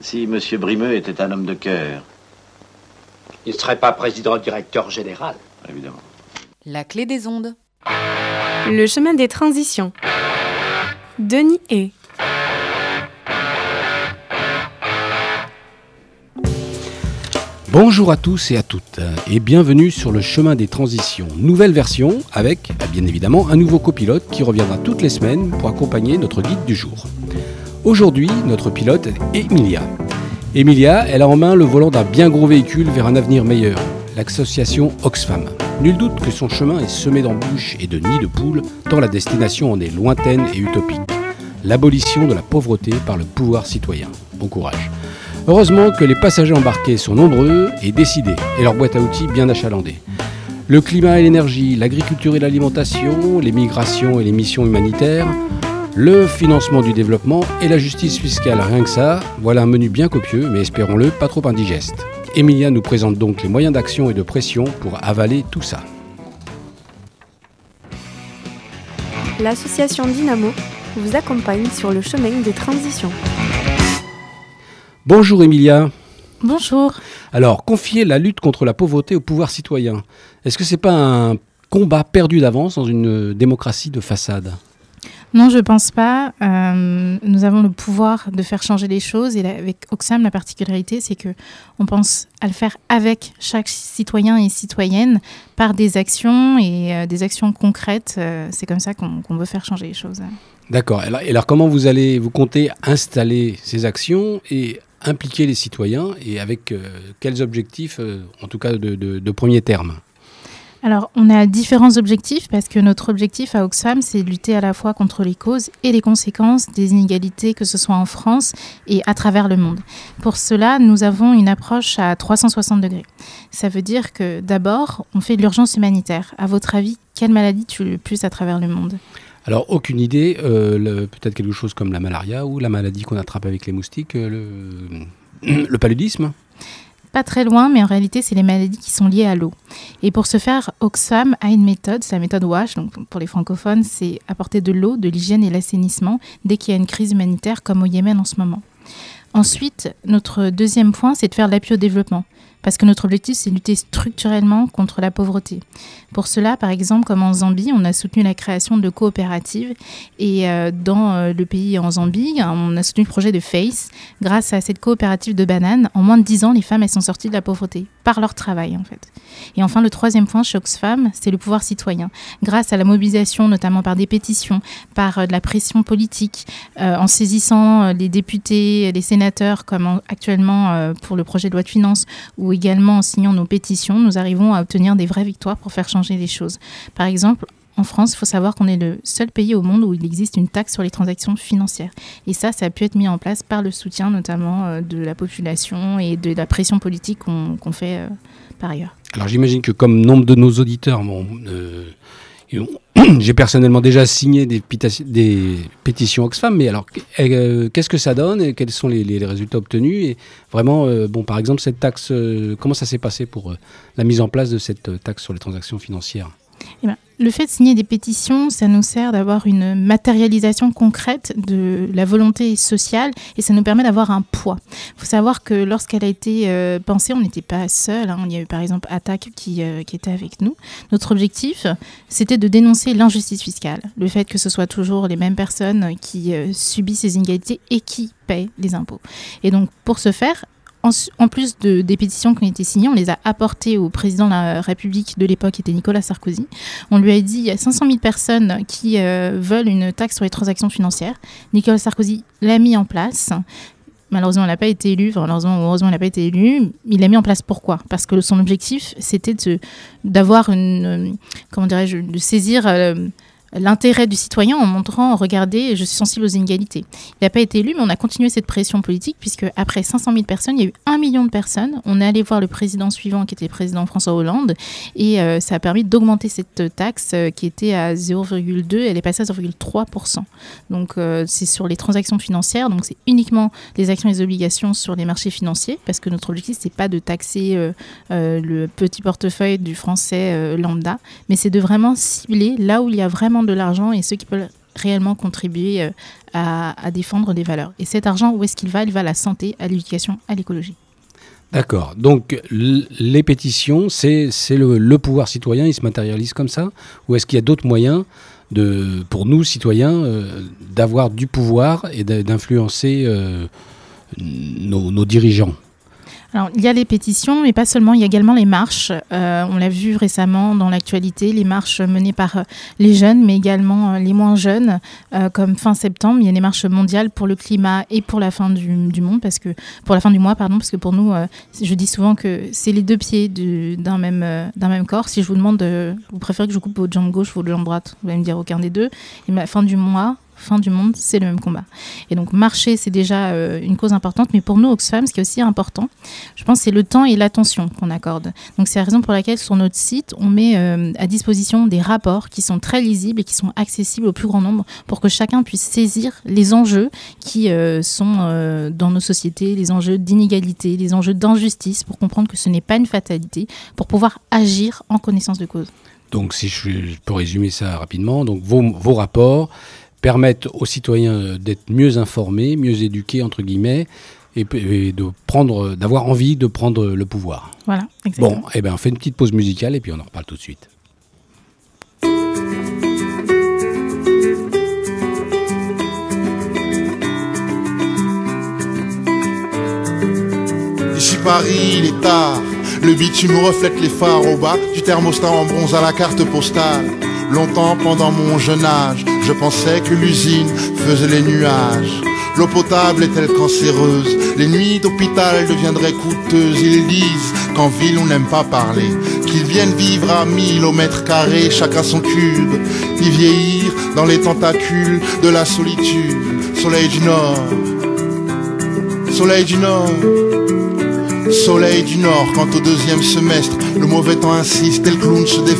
Si M. Brimeux était un homme de cœur, Il ne serait pas président directeur général. évidemment. La clé des ondes. Le chemin des transitions. Denis et Bonjour à tous et à toutes et bienvenue sur le chemin des transitions. Nouvelle version avec, bien évidemment, un nouveau copilote qui reviendra toutes les semaines pour accompagner notre guide du jour. Aujourd'hui, notre pilote est Emilia. Emilia, elle a en main le volant d'un bien gros véhicule vers un avenir meilleur, l'association Oxfam. Nul doute que son chemin est semé d'embûches et de nids de poules, tant la destination en est lointaine et utopique. L'abolition de la pauvreté par le pouvoir citoyen. Bon courage. Heureusement que les passagers embarqués sont nombreux et décidés, et leur boîte à outils bien achalandée. Le climat et l'énergie, l'agriculture et l'alimentation, les migrations et les missions humanitaires, le financement du développement et la justice fiscale, rien que ça, voilà un menu bien copieux, mais espérons-le, pas trop indigeste. Emilia nous présente donc les moyens d'action et de pression pour avaler tout ça. l'association Dynamo vous accompagne sur le chemin des transitions. Bonjour Emilia. Bonjour. Alors, confier la lutte contre la pauvreté au pouvoir citoyen, est-ce que c'est pas un combat perdu d'avance dans une démocratie de façade? Non, je pense pas. Euh, nous avons le pouvoir de faire changer les choses et avec Oxfam, la particularité, c'est que on pense à le faire avec chaque citoyen et citoyenne par des actions et euh, des actions concrètes. Euh, c'est comme ça qu'on veut faire changer les choses. D'accord. Et alors, comment vous allez, vous comptez installer ces actions et impliquer les citoyens et avec quels objectifs, en tout cas de premier terme? Alors, on a différents objectifs parce que notre objectif à Oxfam, c'est de lutter à la fois contre les causes et les conséquences des inégalités, que ce soit en France et à travers le monde. Pour cela, nous avons une approche à 360 degrés. Ça veut dire que d'abord, on fait de l'urgence humanitaire. À votre avis, quelle maladie tue le plus à travers le monde? Alors, aucune idée, euh, peut-être quelque chose comme la malaria ou la maladie qu'on attrape avec les moustiques, euh, le paludisme Pas très loin, mais en réalité, c'est les maladies qui sont liées à l'eau. Et pour ce faire, Oxfam a une méthode, c'est la méthode WASH, donc pour les francophones, c'est apporter de l'eau, de l'hygiène et l'assainissement dès qu'il y a une crise humanitaire comme au Yémen en ce moment. Ensuite, notre deuxième point, c'est de faire l'appui au développement. Parce que notre objectif, c'est lutter structurellement contre la pauvreté. Pour cela, par exemple, comme en Zambie, on a soutenu la création de coopératives. Et euh, dans euh, le pays en Zambie, on a soutenu le projet de FACE. Grâce à cette coopérative de bananes, en moins de 10 ans, les femmes, elles sont sorties de la pauvreté par leur travail, en fait. Et enfin, le troisième point chez Oxfam, c'est le pouvoir citoyen. Grâce à la mobilisation, notamment par des pétitions, par euh, de la pression politique, en saisissant les députés, les sénateurs, comme en- actuellement pour le projet de loi de finances, ou également en signant nos pétitions, nous arrivons à obtenir des vraies victoires pour faire changer les choses. Par exemple, en France, il faut savoir qu'on est le seul pays au monde où il existe une taxe sur les transactions financières. Et ça, ça a pu être mis en place par le soutien notamment euh, de la population et de la pression politique qu'on fait euh, par ailleurs. Alors j'imagine que comme nombre de nos auditeurs, bon, euh, j'ai personnellement déjà signé des, pétitions Oxfam, mais alors euh, qu'est-ce que ça donne et quels sont les, résultats obtenus Et vraiment, euh, bon, par exemple, cette taxe, euh, comment ça s'est passé pour la mise en place de cette taxe sur les transactions financières? Eh ben, le fait de signer des pétitions, ça nous sert d'avoir une matérialisation concrète de la volonté sociale et ça nous permet d'avoir un poids. Il faut savoir que lorsqu'elle a été euh, pensée, on n'était pas seul. hein. Il y a eu par exemple Attac qui, euh, qui était avec nous. Notre objectif, c'était de dénoncer l'injustice fiscale, le fait que ce soit toujours les mêmes personnes qui euh, subissent ces inégalités et qui paient les impôts. Et donc pour ce faire, en, plus de, des pétitions qui ont été signées, on les a apportées au président de la République de l'époque, qui était Nicolas Sarkozy. On lui a dit il y a 500 000 personnes qui euh, veulent une taxe sur les transactions financières. Nicolas Sarkozy l'a mis en place. Malheureusement, il n'a pas été élu. Enfin, malheureusement, heureusement, il n'a pas été élu. Il l'a mis en place pourquoi? Parce que son objectif, c'était d'avoir une. euh, Comment dirais-je De saisir. euh, l'intérêt du citoyen en montrant, regardez, je suis sensible aux inégalités. Il n'a pas été élu, mais on a continué cette pression politique, puisque après 500 000 personnes, il y a eu un million de personnes. On est allé voir le président suivant, qui était le président François Hollande, et euh, ça a permis d'augmenter cette taxe euh, qui était à 0,2, elle est passée à 0,3%. Donc euh, c'est sur les transactions financières, donc c'est uniquement les actions et les obligations sur les marchés financiers, parce que notre objectif, c'est pas de taxer le petit portefeuille du français lambda, mais c'est de vraiment cibler là où il y a vraiment de l'argent et ceux qui peuvent réellement contribuer euh, à, défendre des valeurs. Et cet argent, où est-ce qu'il va? Il va à la santé, à l'éducation, à l'écologie. D'accord. Donc les pétitions, c'est le, le pouvoir citoyen, il se matérialise comme ça? Ou est-ce qu'il y a d'autres moyens de, pour nous, citoyens, euh, d'avoir du pouvoir et d'influencer euh, nos dirigeants? Alors, il y a les pétitions, mais pas seulement, il y a également les marches. Euh, on l'a vu récemment dans l'actualité, les marches menées par euh, les jeunes, mais également euh, les moins jeunes, comme fin septembre, il y a des marches mondiales pour le climat et pour la fin du, monde, parce que pour la fin du mois, pardon, parce que pour nous, je dis souvent que c'est les deux pieds du- d'un même, d'un même corps. Si je vous demande, de, vous préférez que je coupe votre jambe gauche ou votre jambe droite, vous allez me dire aucun des deux. Et la fin du mois, fin du monde, c'est le même combat. Et donc marcher, c'est déjà euh, une cause importante, mais pour nous, Oxfam, ce qui est aussi important, je pense c'est le temps et l'attention qu'on accorde. Donc c'est la raison pour laquelle sur notre site, on met euh, à disposition des rapports qui sont très lisibles et qui sont accessibles au plus grand nombre pour que chacun puisse saisir les enjeux qui euh, sont dans nos sociétés, les enjeux d'inégalité, les enjeux d'injustice, pour comprendre que ce n'est pas une fatalité, pour pouvoir agir en connaissance de cause. Donc, si je, peux résumer ça rapidement, donc vos rapports permettent aux citoyens euh, d'être mieux informés, mieux éduqués entre guillemets, et, et de prendre, d'avoir envie de prendre le pouvoir. Voilà, exactement. Bon, eh ben, on fait une petite pause musicale et puis on en reparle tout de suite. Ici Paris, il est tard. Le bitume reflète les phares au bas du thermostat en bronze à la carte postale. Longtemps pendant mon jeune âge, je pensais que l'usine faisait les nuages. L'eau potable est-elle cancéreuse? Les nuits d'hôpital deviendraient coûteuses. Ils disent qu'en ville on n'aime pas parler, qu'ils viennent vivre à mille au mètre carré, chacun son cube, y vieillir dans les tentacules de la solitude. Soleil du Nord, soleil du Nord. Soleil du Nord, quant au deuxième semestre, le mauvais temps insiste et le clown se des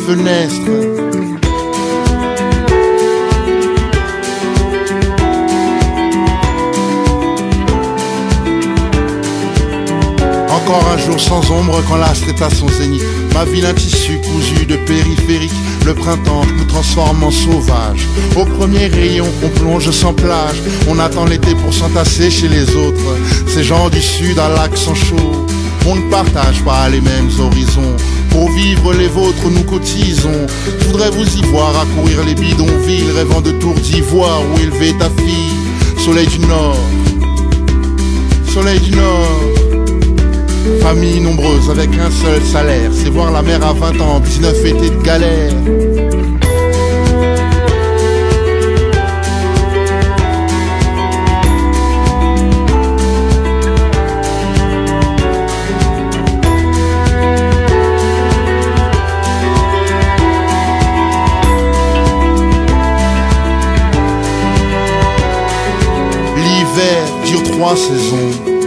Un jour sans ombre quand l'astre est à son zénith. Ma ville un tissu cousu de périphérique. Le printemps nous transforme en sauvages. Au premier rayon, on plonge sans plage. On attend l'été pour s'entasser chez les autres. Ces gens du sud à l'accent chaud. On ne partage pas les mêmes horizons. Pour vivre les vôtres, nous cotisons. Je voudrais vous y voir accourir les bidonvilles, rêvant de tours d'ivoire où élever ta fille. Soleil du Nord, soleil du Nord. Famille nombreuse avec un seul salaire, c'est voir la mer à 20 ans, 19 étés de galère. L'hiver dure trois saisons.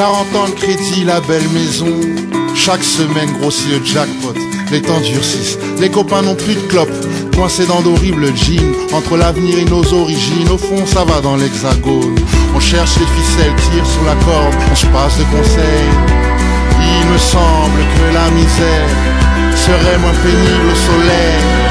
40 ans de crédit, la belle maison. Chaque semaine grossit le jackpot. Les temps durcissent. Les copains n'ont plus de clopes. Coincés dans d'horribles jeans. Entre l'avenir et nos origines. Au fond, ça va dans l'hexagone. On cherche les ficelles, tire sur la corde. On se passe de conseils. Il me semble que la misère serait moins pénible au soleil.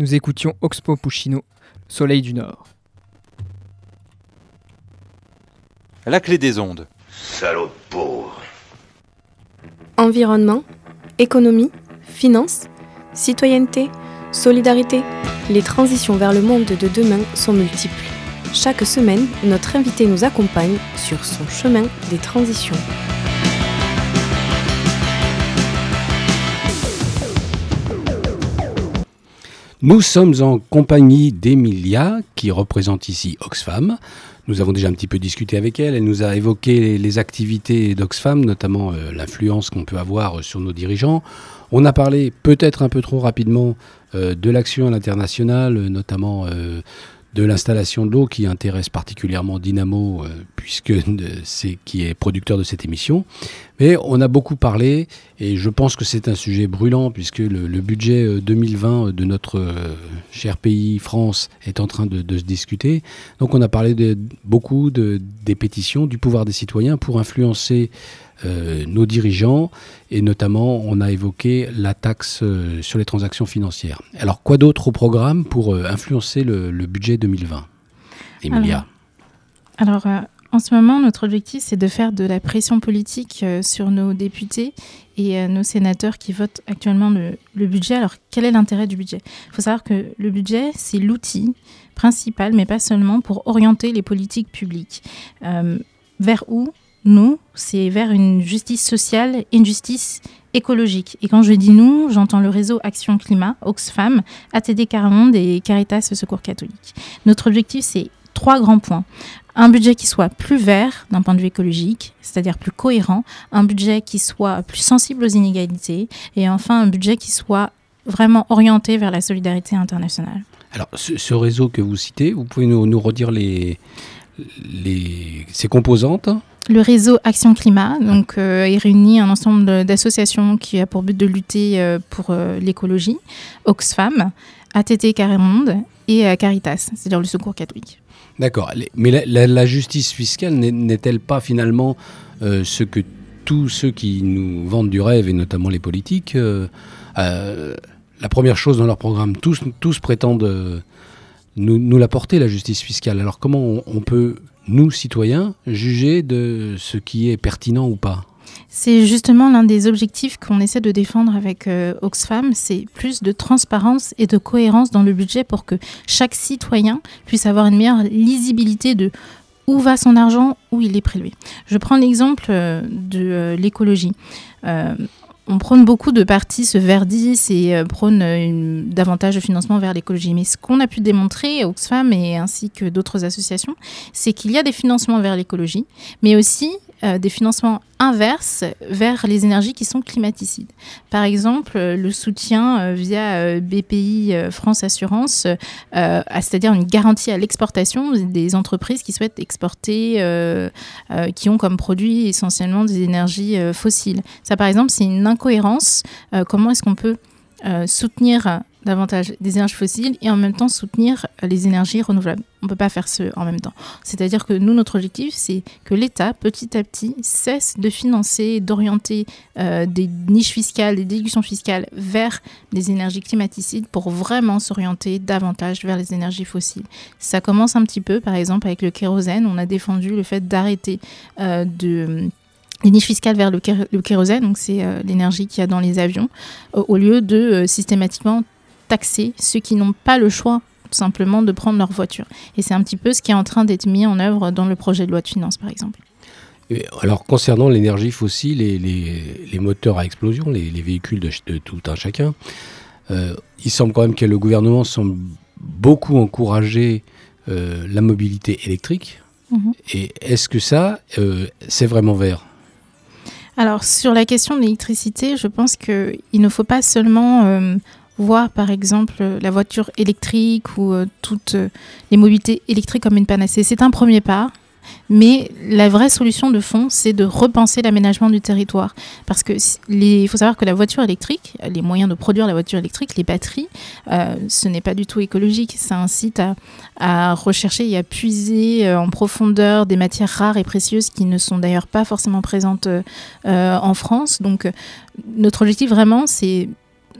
Nous écoutions Oxpo Puccino, Soleil du Nord. La clé des ondes. Salaud pauvre. Environnement, économie, finances, citoyenneté, solidarité, les transitions vers le monde de demain sont multiples. Chaque semaine, notre invité nous accompagne sur son chemin des transitions. Nous sommes en compagnie d'Emilia, qui représente ici Oxfam. Nous avons déjà un petit peu discuté avec elle. Elle nous a évoqué les activités d'Oxfam, notamment euh, l'influence qu'on peut avoir sur nos dirigeants. On a parlé peut-être un peu trop rapidement euh, de l'action à l'international, notamment euh, de l'installation de l'eau qui intéresse particulièrement Dynamo, euh, puisque c'est qui est producteur de cette émission. Mais on a beaucoup parlé, et je pense que c'est un sujet brûlant, puisque le, budget 2020 euh, de notre euh, cher pays, France, est en train de, se discuter. Donc on a parlé beaucoup de, des pétitions, du pouvoir des citoyens pour influencer euh, nos dirigeants et notamment on a évoqué la taxe euh, sur les transactions financières. Alors quoi d'autre au programme pour euh, influencer le, budget 2020 Emilia? Alors, en ce moment, notre objectif, c'est de faire de la pression politique sur nos députés et nos sénateurs qui votent actuellement le, budget. Alors, quel est l'intérêt du budget? Il faut savoir que le budget, c'est l'outil principal, mais pas seulement, pour orienter les politiques publiques. vers où? Nous, c'est vers une justice sociale une justice écologique. Et quand je dis nous, j'entends le réseau Action Climat, Oxfam, ATD Carmonde et Caritas Secours catholique. Notre objectif, c'est trois grands points. Un budget qui soit plus vert d'un point de vue écologique, c'est-à-dire plus cohérent, un budget qui soit plus sensible aux inégalités, et enfin un budget qui soit vraiment orienté vers la solidarité internationale. Alors, ce, réseau que vous citez, vous pouvez nous, nous redire les, les, ses composantes? Le réseau Action Climat donc, euh, il réunit un ensemble d'associations qui a pour but de lutter euh, pour euh, l'écologie, Oxfam, ATT Carrémonde et Caritas, c'est-à-dire le Secours catholique. D'accord, mais la, justice fiscale n'est-elle pas finalement ce que tous ceux qui nous vendent du rêve, et notamment les politiques, la première chose dans leur programme, tous, tous prétendent nous, nous l'apporter, la justice fiscale. Alors comment on peut nous, citoyens, juger de ce qui est pertinent ou pas? C'est justement l'un des objectifs qu'on essaie de défendre avec euh, Oxfam, c'est plus de transparence et de cohérence dans le budget pour que chaque citoyen puisse avoir une meilleure lisibilité de où va son argent, où il est prélevé. Je prends l'exemple euh, de euh, l'écologie on prône beaucoup de partis se verdissent et prône davantage de financement vers l'écologie. Mais ce qu'on a pu démontrer, Oxfam et ainsi que d'autres associations, c'est qu'il y a des financements vers l'écologie, mais aussi euh, des financements inverses vers les énergies qui sont climaticides. Par exemple, le soutien via BPI France Assurance, c'est-à-dire une garantie à l'exportation des entreprises qui souhaitent exporter, qui ont comme produit essentiellement des énergies fossiles. Ça, par exemple, c'est une incohérence. comment est-ce qu'on peut soutenir davantage des énergies fossiles et en même temps soutenir les énergies renouvelables. On ne peut pas faire ce en même temps. C'est-à-dire que nous, notre objectif, c'est que l'État, petit à petit, cesse de financer, d'orienter euh, des niches fiscales, des déductions fiscales vers des énergies climaticides pour vraiment s'orienter davantage vers les énergies fossiles. Ça commence un petit peu, par exemple, avec le kérosène. On a défendu le fait d'arrêter euh, de les niches fiscales vers le, kérosène, donc c'est euh, l'énergie qu'il y a dans les avions, au lieu de systématiquement taxer ceux qui n'ont pas le choix tout simplement de prendre leur voiture. Et c'est un petit peu ce qui est en train d'être mis en œuvre dans le projet de loi de finances, par exemple. alors, concernant l'énergie fossile et les, moteurs à explosion, les, véhicules de, tout un chacun, euh, il semble quand même que le gouvernement semble beaucoup encourager euh, la mobilité électrique. Mhm. Et est-ce que ça, euh, c'est vraiment vert? Alors sur la question de l'électricité, je pense qu'il ne faut pas seulement voir par exemple la voiture électrique ou euh, toutes euh, les mobilités électriques comme une panacée. C'est un premier pas. Mais la vraie solution de fond, c'est de repenser l'aménagement du territoire. Parce que il faut savoir que la voiture électrique, les moyens de produire la voiture électrique, les batteries, euh, ce n'est pas du tout écologique. Ça incite à, à, rechercher et à puiser en profondeur des matières rares et précieuses qui ne sont d'ailleurs pas forcément présentes en France. Donc notre objectif vraiment, c'est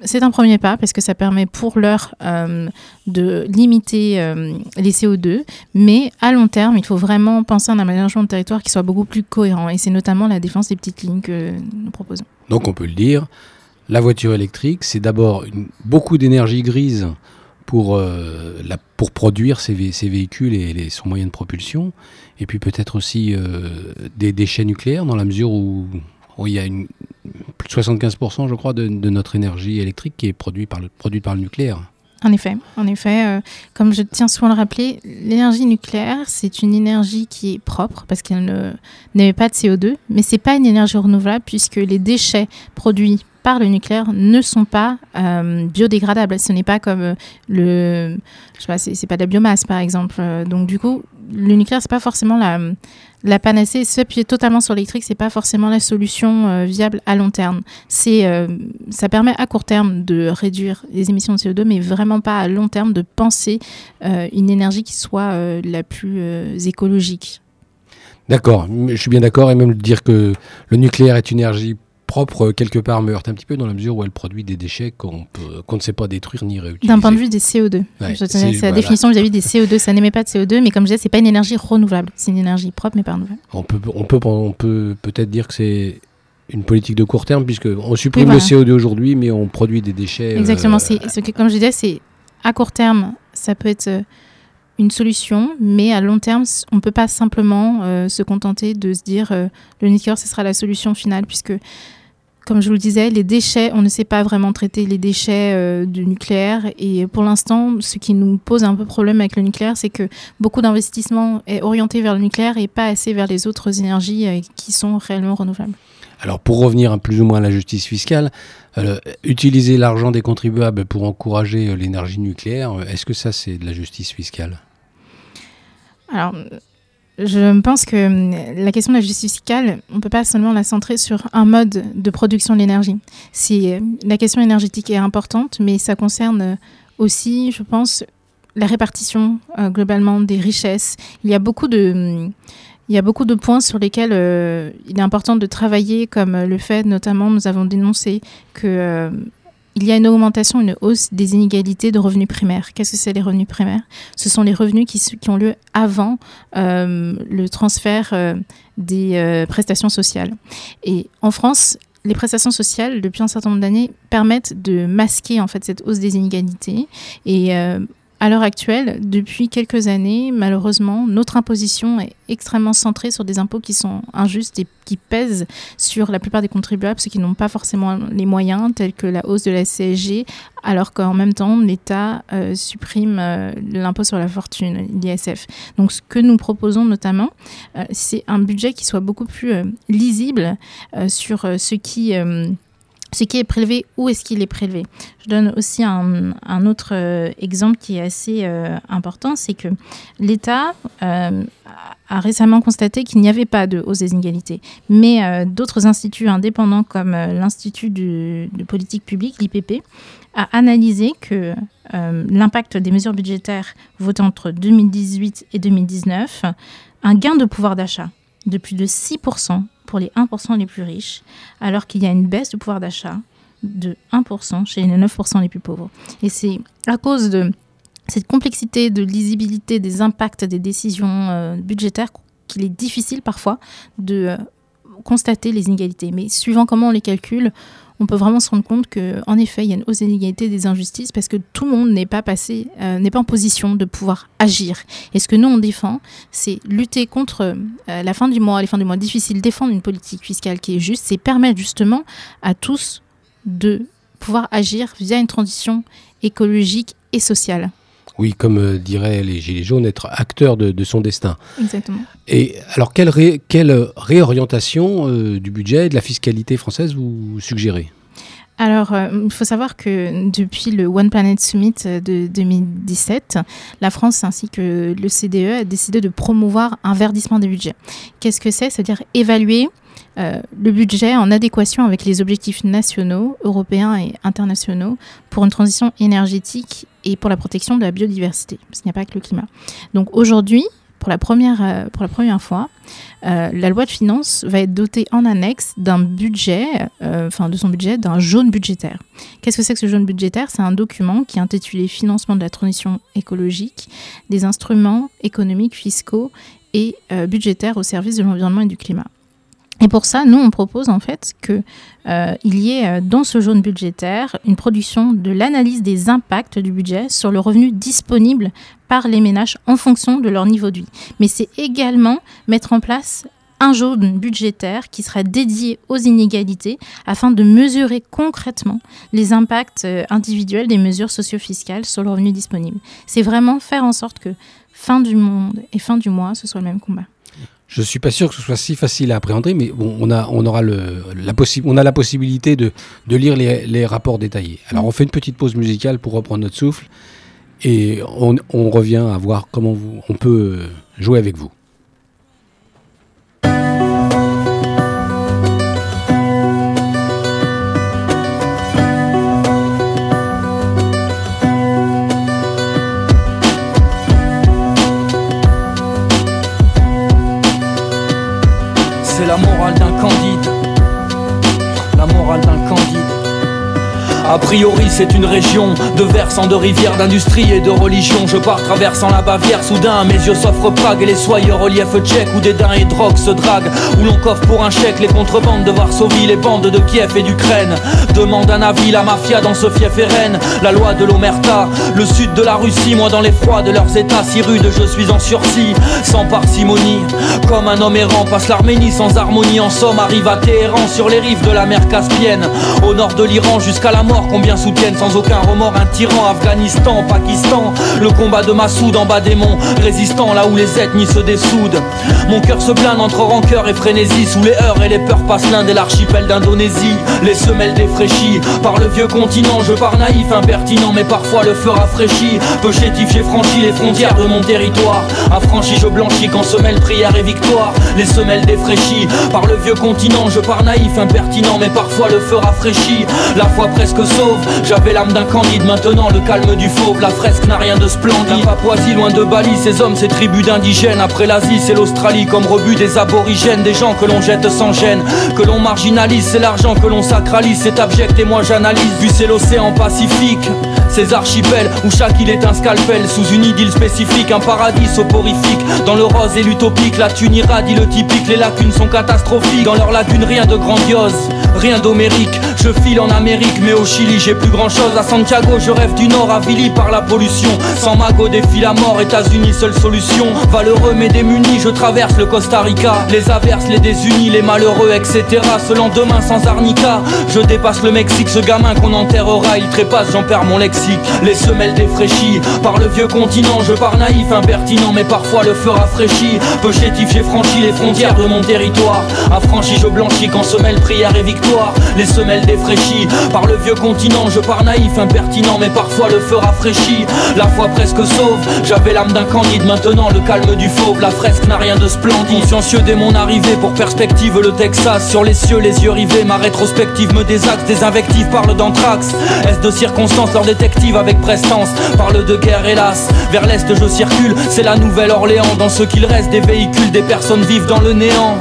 c'est un premier pas parce que ça permet pour l'heure euh, de limiter euh, les CO2, mais à long terme, il faut vraiment penser à un aménagement de territoire qui soit beaucoup plus cohérent. Et c'est notamment la défense des petites lignes que nous proposons. Donc on peut le dire, la voiture électrique, c'est d'abord beaucoup d'énergie grise pour, euh, produire ces, véhicules et son moyen de propulsion, et puis peut-être aussi des déchets nucléaires dans la mesure où il y a une, plus de 75%, je crois, de, notre énergie électrique qui est produite par le, par le nucléaire. En effet, en effet, euh, comme je tiens souvent à le rappeler, l'énergie nucléaire, c'est une énergie qui est propre parce qu'elle n'émet pas de CO2, mais c'est pas une énergie renouvelable puisque les déchets produits par le nucléaire ne sont pas euh, biodégradables. Ce n'est pas comme euh, le, je sais pas, c'est pas de la biomasse par exemple. Euh, donc du coup, le nucléaire c'est pas forcément la la panacée. S'appuyer totalement sur l'électrique, c'est pas forcément la solution viable à long terme. C'est, ça permet à court terme de réduire les émissions de CO2, mais vraiment pas à long terme de penser une énergie qui soit la plus écologique. D'accord, je suis bien d'accord et même dire que le nucléaire est une énergie propre euh, quelque part me heurte un petit peu dans la mesure où elle produit des déchets qu'on ne sait pas détruire ni réutiliser. D'un point de vue des CO2. Ouais, c'est- la voilà. définition vis-à-vis des CO2. Ça n'émet pas de CO2, mais comme je disais, c'est pas une énergie renouvelable. C'est une énergie propre, mais pas renouvelable. On peut on peut on peut peut-être dire que c'est une politique de court terme puisque on supprime Oui, le voilà. CO2 aujourd'hui mais on produit des déchets. euh, Exactement. C'est que, comme je disais, c'est à court terme, ça peut être euh, une solution, mais à long terme, on ne peut pas simplement euh, se contenter de se dire euh, le nucléaire, ce sera la solution finale, puisque, comme je vous le disais, les déchets, on ne sait pas vraiment traiter les déchets euh, du nucléaire. Et pour l'instant, ce qui nous pose un peu problème avec le nucléaire, c'est que beaucoup d'investissements est orienté vers le nucléaire et pas assez vers les autres énergies euh, qui sont réellement renouvelables. Alors pour revenir plus ou moins à la justice fiscale, euh, utiliser l'argent des contribuables pour encourager l'énergie nucléaire, est-ce que ça c'est de la justice fiscale? Alors, je pense que hum, la question de la justice fiscale, on ne peut pas seulement la centrer sur un mode de production de l'énergie. Si euh, la question énergétique est importante, mais ça concerne euh, aussi, je pense, la répartition euh, globalement des richesses. Il y a beaucoup de hum, points sur lesquels il est important de travailler, comme le fait, notamment, nous avons dénoncé que il y a une augmentation, une hausse des inégalités de revenus primaires. Qu'est-ce que c'est les revenus primaires? Ce sont les revenus qui, ont lieu avant euh, le transfert euh, des euh, prestations sociales. Et en France, les prestations sociales, depuis un certain nombre d'années, permettent de masquer en fait cette hausse des inégalités. À l'heure actuelle, depuis quelques années, malheureusement, notre imposition est extrêmement centrée sur des impôts qui sont injustes et qui pèsent sur la plupart des contribuables, ceux qui n'ont pas forcément les moyens, tels que la hausse de la CSG, alors qu'en même temps, l'État euh, supprime euh, l'impôt sur la fortune, l'ISF. Donc, ce que nous proposons notamment, euh, c'est un budget qui soit beaucoup plus lisible sur ce qui... ce qui est prélevé, où est-ce qu'il est prélevé. Je donne aussi un, autre euh, exemple qui est assez euh, important, c'est que l'État euh, a récemment constaté qu'il n'y avait pas de hausse des inégalités, mais d'autres instituts indépendants comme l'Institut de politique publique, l'IPP, a analysé que l'impact des mesures budgétaires votées entre 2018 et 2019, un gain de pouvoir d'achat de plus de 6% pour les 1% les plus riches, alors qu'il y a une baisse de pouvoir d'achat de 1% chez les 9% les plus pauvres. Et c'est à cause de cette complexité de lisibilité des impacts des décisions euh, budgétaires qu'il est difficile parfois de euh, constater les inégalités. Mais suivant comment on les calcule, on peut vraiment se rendre compte que, en effet, il y a une hausse des inégalités, des injustices, parce que tout le monde n'est pas passé, euh, n'est pas en position de pouvoir agir. Et ce que nous on défend, c'est lutter contre euh, la fin du mois, les fins du mois difficiles, défendre une politique fiscale qui est juste, c'est permettre justement à tous de pouvoir agir via une transition écologique et sociale. Oui, comme euh, diraient les Gilets jaunes, être acteur de, de son destin. Exactement. Et alors, quelle, ré- quelle réorientation euh, du budget et de la fiscalité française vous suggérez? Alors, euh, il faut savoir que depuis le One Planet Summit de 2017, la France ainsi que le CDE a décidé de promouvoir un verdissement des budgets. Qu'est-ce que c'est? C'est-à-dire évaluer euh, le budget en adéquation avec les objectifs nationaux, européens et internationaux pour une transition énergétique et pour la protection de la biodiversité, parce qu'il n'y a pas que le climat. Donc aujourd'hui, pour la première, euh, fois, euh, la loi de finances va être dotée en annexe d'un budget, enfin de son budget, d'un jaune budgétaire. Qu'est-ce que c'est que ce jaune budgétaire? C'est un document qui est intitulé Financement de la transition écologique, des instruments économiques, fiscaux et budgétaires au service de l'environnement et du climat. Et pour ça, nous, on propose en fait qu'il y ait euh, dans ce jaune budgétaire une production de l'analyse des impacts du budget sur le revenu disponible par les ménages en fonction de leur niveau de vie. Mais c'est également mettre en place un jaune budgétaire qui sera dédié aux inégalités afin de mesurer concrètement les impacts euh, individuels des mesures socio-fiscales sur le revenu disponible. C'est vraiment faire en sorte que fin du monde et fin du mois, ce soit le même combat. Je suis pas sûr que ce soit si facile à appréhender, mais on a, on aura le, la, on a la possibilité de, de lire les, les, rapports détaillés. Alors, on fait une petite pause musicale pour reprendre notre souffle et on, on revient à voir comment vous, on peut jouer avec vous. A priori c'est une région de versants de rivières, d'industrie et de religion. Je pars traversant la Bavière, soudain mes yeux s'offrent Prague Et les soyeux reliefs tchèques où des et drogues se draguent Où l'on coffre pour un chèque les contrebandes de Varsovie Les bandes de Kiev et d'Ukraine. Demande un avis, la mafia dans ce fief et La loi de l'Omerta, le sud de la Russie Moi dans les froids de leurs états si rudes je suis en sursis Sans parcimonie, comme un homme errant Passe l'Arménie sans harmonie. En somme arrive à Téhéran sur les rives de la mer Caspienne. Au nord de l'Iran jusqu'à la mort combien soutiennent sans aucun remords un tyran Afghanistan, Pakistan, le combat de Massoud en bas des monts, résistant là où les ethnies se dessoudent. Mon cœur se blinde entre rancœur et frénésie, sous les heures et les peurs passent l'Inde et l'archipel d'Indonésie. Les semelles défraîchies par le vieux continent, je pars naïf, impertinent, mais parfois le feu rafraîchi. Peu chétif, j'ai franchi les frontières de mon territoire. Affranchi, je blanchis quand semelle prière et victoire. Les semelles défraîchies par le vieux continent, je pars naïf, impertinent, mais parfois le feu rafraîchi. La foi presque J'avais l'âme d'un candide, maintenant le calme du fauve. La fresque n'a rien de splendide. La Papouasie, loin de Bali, ces hommes, ces tribus d'indigènes. Après l'Asie, c'est l'Australie, comme rebut des aborigènes. Des gens que l'on jette sans gêne, que l'on marginalise. C'est l'argent que l'on sacralise, c'est abject et moi j'analyse. Vu c'est l'océan Pacifique. Ces archipels où chaque île est un scalpel Sous une idylle spécifique, un paradis soporifique Dans le rose et l'utopique, la thune irradie le typique Les lacunes sont catastrophiques, dans leurs lacunes rien de grandiose Rien d'homérique, je file en Amérique Mais au Chili j'ai plus grand chose À Santiago je rêve du nord avili par la pollution Sans mago défile à mort, États-Unis seule solution Valeureux mais démunis, je traverse le Costa Rica Les averses, les désunis, les malheureux, etc Ce lendemain sans arnica, je dépasse le Mexique Ce gamin qu'on enterrera, il trépasse, j'en perds mon lexique les semelles défraîchies par le vieux continent. Je pars naïf, impertinent, mais parfois le feu rafraîchi. Peu chétif, j'ai franchi les frontières de mon territoire. Affranchi, je blanchis quand semelle prière et victoire. Les semelles défraîchies par le vieux continent. Je pars naïf, impertinent, mais parfois le feu rafraîchi. La foi presque sauve, j'avais l'âme d'un candide. Maintenant le calme du fauve, la fresque n'a rien de splendide. Consciencieux dès mon arrivée, pour perspective le Texas. Sur les cieux, les yeux rivés, ma rétrospective me désaxe. Des invectives parlent d'anthrax. Est-ce de circonstances leur détective avec prestance Parle de guerre hélas Vers l'est je circule C'est la Nouvelle-Orléans Dans ce qu'il reste des véhicules Des personnes vivent dans le néant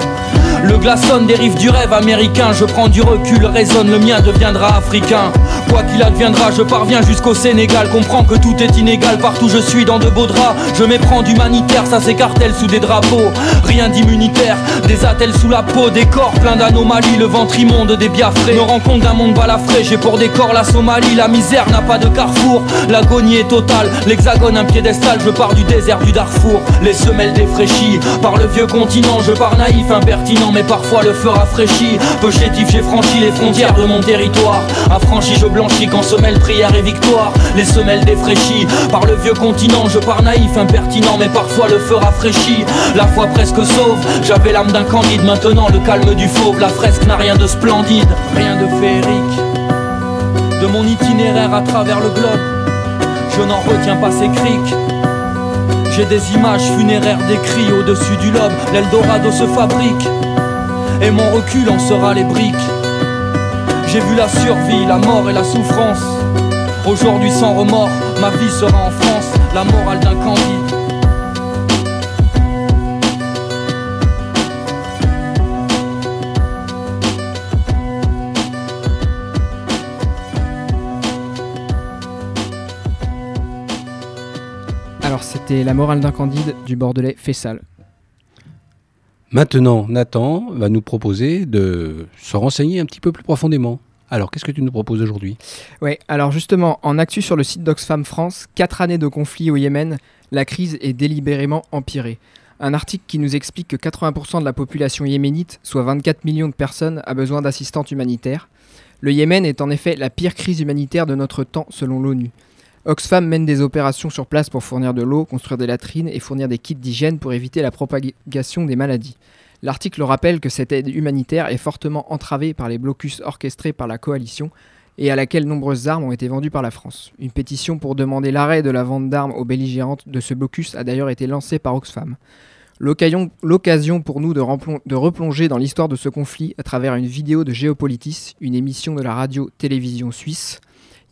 le glaçon dérive du rêve américain, je prends du recul, résonne, le mien deviendra africain. Quoi qu'il adviendra, je parviens jusqu'au Sénégal, comprends que tout est inégal, partout je suis dans de beaux draps. Je m'éprends d'humanitaire, ça s'écartèle sous des drapeaux. Rien d'immunitaire, des attelles sous la peau, des corps pleins d'anomalies, le ventre immonde des biafrés. Me rends compte d'un monde balafré, j'ai pour décor la Somalie, la misère n'a pas de carrefour, l'agonie est totale, l'hexagone un piédestal, je pars du désert du Darfour, les semelles défraîchies par le vieux continent, je pars naïf, impertinent mais parfois le feu rafraîchi. Peu chétif, j'ai franchi les frontières de mon territoire. Affranchi, je blanchis quand semelle prière et victoire. Les semelles défraîchies par le vieux continent. Je pars naïf, impertinent, mais parfois le feu rafraîchi. La foi presque sauve, j'avais l'âme d'un candide. Maintenant le calme du fauve, la fresque n'a rien de splendide, rien de féerique. De mon itinéraire à travers le globe, je n'en retiens pas ces criques. J'ai des images funéraires décrites au-dessus du lobe, l'Eldorado se fabrique et mon recul en sera les briques. J'ai vu la survie, la mort et la souffrance. Aujourd'hui sans remords, ma vie sera en France, la morale d'un candide. Alors c'était La morale d'un candide du Bordelais Fessal. Maintenant, Nathan va nous proposer de se renseigner un petit peu plus profondément. Alors, qu'est-ce que tu nous proposes aujourd'hui? Oui, alors justement, en actu sur le site d'Oxfam France, 4 années de conflit au Yémen, la crise est délibérément empirée. Un article qui nous explique que 80% de la population yéménite, soit 24 millions de personnes, a besoin d'assistance humanitaire. Le Yémen est en effet la pire crise humanitaire de notre temps selon l'ONU. Oxfam mène des opérations sur place pour fournir de l'eau, construire des latrines et fournir des kits d'hygiène pour éviter la propagation des maladies. L'article rappelle que cette aide humanitaire est fortement entravée par les blocus orchestrés par la coalition et à laquelle nombreuses armes ont été vendues par la France. Une pétition pour demander l'arrêt de la vente d'armes aux belligérantes de ce blocus a d'ailleurs été lancée par Oxfam. L'occasion pour nous de, replonger dans l'histoire de ce conflit à travers une vidéo de Géopolitis, une émission de la radio-télévision suisse,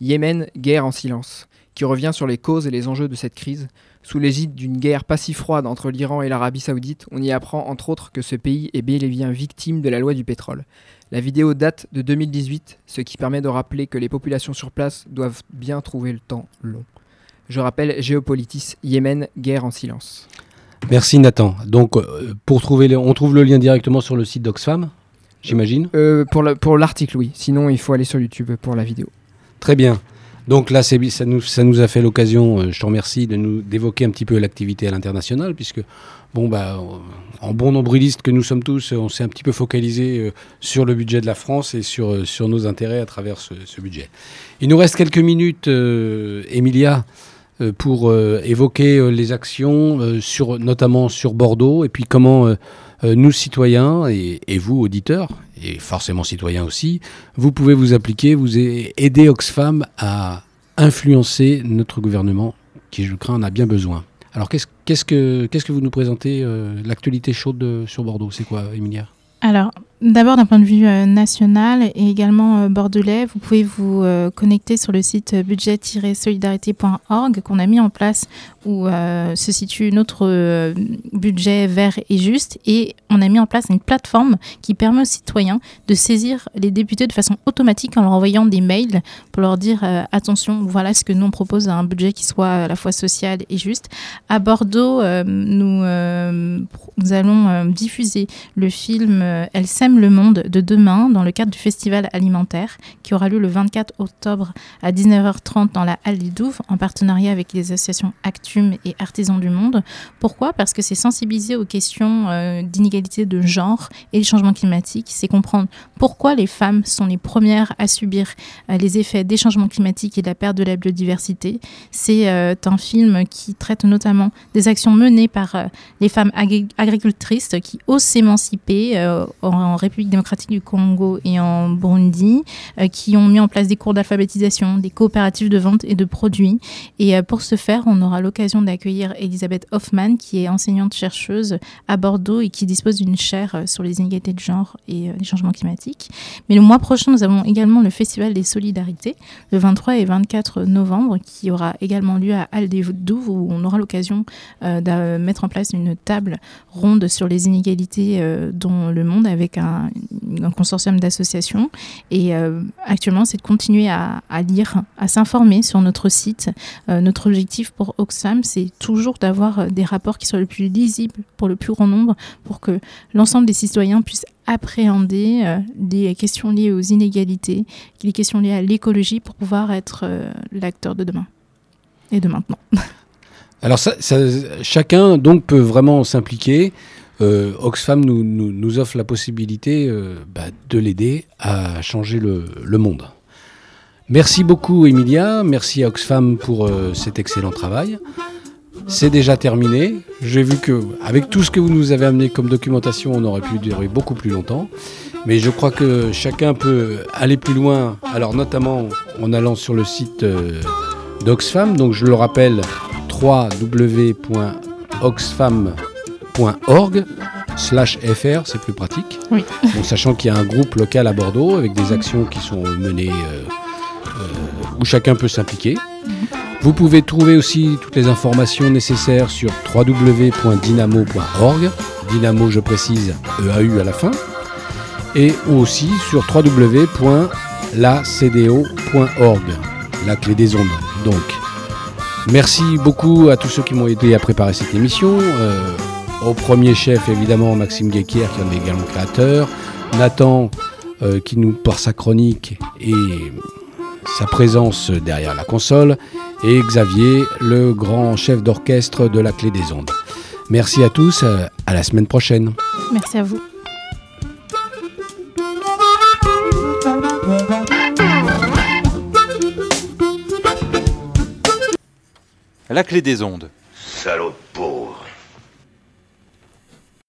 Yémen, guerre en silence, qui revient sur les causes et les enjeux de cette crise. Sous l'égide d'une guerre pas si froide entre l'Iran et l'Arabie saoudite, on y apprend entre autres que ce pays est bel et bien victime de la loi du pétrole. La vidéo date de 2018, ce qui permet de rappeler que les populations sur place doivent bien trouver le temps long. Je rappelle Géopolitis, Yémen, guerre en silence. Merci Nathan. Donc, euh, pour trouver, on trouve le lien directement sur le site d'Oxfam, j'imagine euh, Pour l'article, oui. Sinon, il faut aller sur YouTube pour la vidéo. Très bien. Donc là, ça nous, a fait l'occasion, euh, je te remercie, de nous d'évoquer un petit peu l'activité à l'international, puisque bon bah en bon nombriliste que nous sommes tous, on s'est un petit peu focalisé euh, sur le budget de la France et sur, euh, sur nos intérêts à travers ce, budget. Il nous reste quelques minutes, Emilia, pour évoquer les actions, notamment sur Bordeaux, et puis comment nous, citoyens, et, vous, auditeurs, et forcément citoyens aussi, vous pouvez vous appliquer, vous aider Oxfam à influencer notre gouvernement, qui, je crains, en a bien besoin. Alors, qu'est-ce, que, vous nous présentez euh, L'actualité chaude sur Bordeaux, c'est quoi, Emilia Alors, D'abord d'un point de vue euh, national et également euh, bordelais, vous pouvez vous euh, connecter sur le site budget-solidarité.org qu'on a mis en place où se situe notre budget vert et juste et on a mis en place une plateforme qui permet aux citoyens de saisir les députés de façon automatique en leur envoyant des mails pour leur dire attention, voilà ce que nous on propose un budget qui soit à la fois social et juste. À Bordeaux, nous, nous allons diffuser le film Elle s'aime le monde de demain dans le cadre du festival alimentaire qui aura lieu le 24 octobre à 19h30 dans la Halle des Douves en partenariat avec les associations Actum et Artisans du Monde. Pourquoi? Parce que c'est sensibiliser aux questions euh, d'inégalité de genre et les changements climatiques. C'est comprendre pourquoi les femmes sont les premières à subir euh, les effets des changements climatiques et de la perte de la biodiversité. C'est euh, un film qui traite notamment des actions menées par les femmes agricultrices qui osent s'émanciper en République démocratique du Congo et en Burundi, euh, qui ont mis en place des cours d'alphabétisation, des coopératives de vente et de produits. Et euh, pour ce faire, on aura l'occasion d'accueillir Elisabeth Hoffman, qui est enseignante-chercheuse à Bordeaux et qui dispose d'une chaire euh, sur les inégalités de genre et les changements climatiques. Mais le mois prochain, nous avons également le Festival des Solidarités, le 23 et 24 novembre, qui aura également lieu à Aldévouve, où on aura l'occasion de mettre en place une table ronde sur les inégalités dans le monde avec un un, consortium d'associations. Et euh, actuellement, c'est de continuer à, lire, à s'informer sur notre site. Euh, notre objectif pour Oxfam, c'est toujours d'avoir euh, des rapports qui soient le plus lisibles pour le plus grand nombre, pour que l'ensemble des citoyens puissent appréhender des questions liées aux inégalités, les questions liées à l'écologie pour pouvoir être l'acteur de demain et de maintenant. Alors chacun donc peut vraiment s'impliquer. Euh, Oxfam nous, nous, offre la possibilité euh, bah, de l'aider à changer le, monde. Merci beaucoup Emilia, merci à Oxfam pour euh, cet excellent travail. C'est déjà terminé. J'ai vu que avec tout ce que vous nous avez amené comme documentation, on aurait pu durer beaucoup plus longtemps. Mais je crois que chacun peut aller plus loin, alors notamment en allant sur le site d'Oxfam. Donc je le rappelle, www.oxfam.com .org slash fr, c'est plus pratique. Oui. sachant qu'il y a un groupe local à Bordeaux avec des actions qui sont menées euh, euh, où chacun peut s'impliquer. Mhm. Vous pouvez trouver aussi toutes les informations nécessaires sur www.dynamo.org. Dynamo, je précise, EAU à la fin. Et aussi sur www.lacdo.org. La clé des ondes. Donc, merci beaucoup à tous ceux qui m'ont aidé à préparer cette émission. Euh, au premier chef, évidemment, Maxime Guéquier, qui en est également créateur. Nathan, euh, qui nous, par sa chronique et sa présence derrière la console. Et Xavier, le grand chef d'orchestre de la Clé des Ondes. Merci à tous, euh, à la semaine prochaine. Merci à vous. La clé des ondes. Salaud.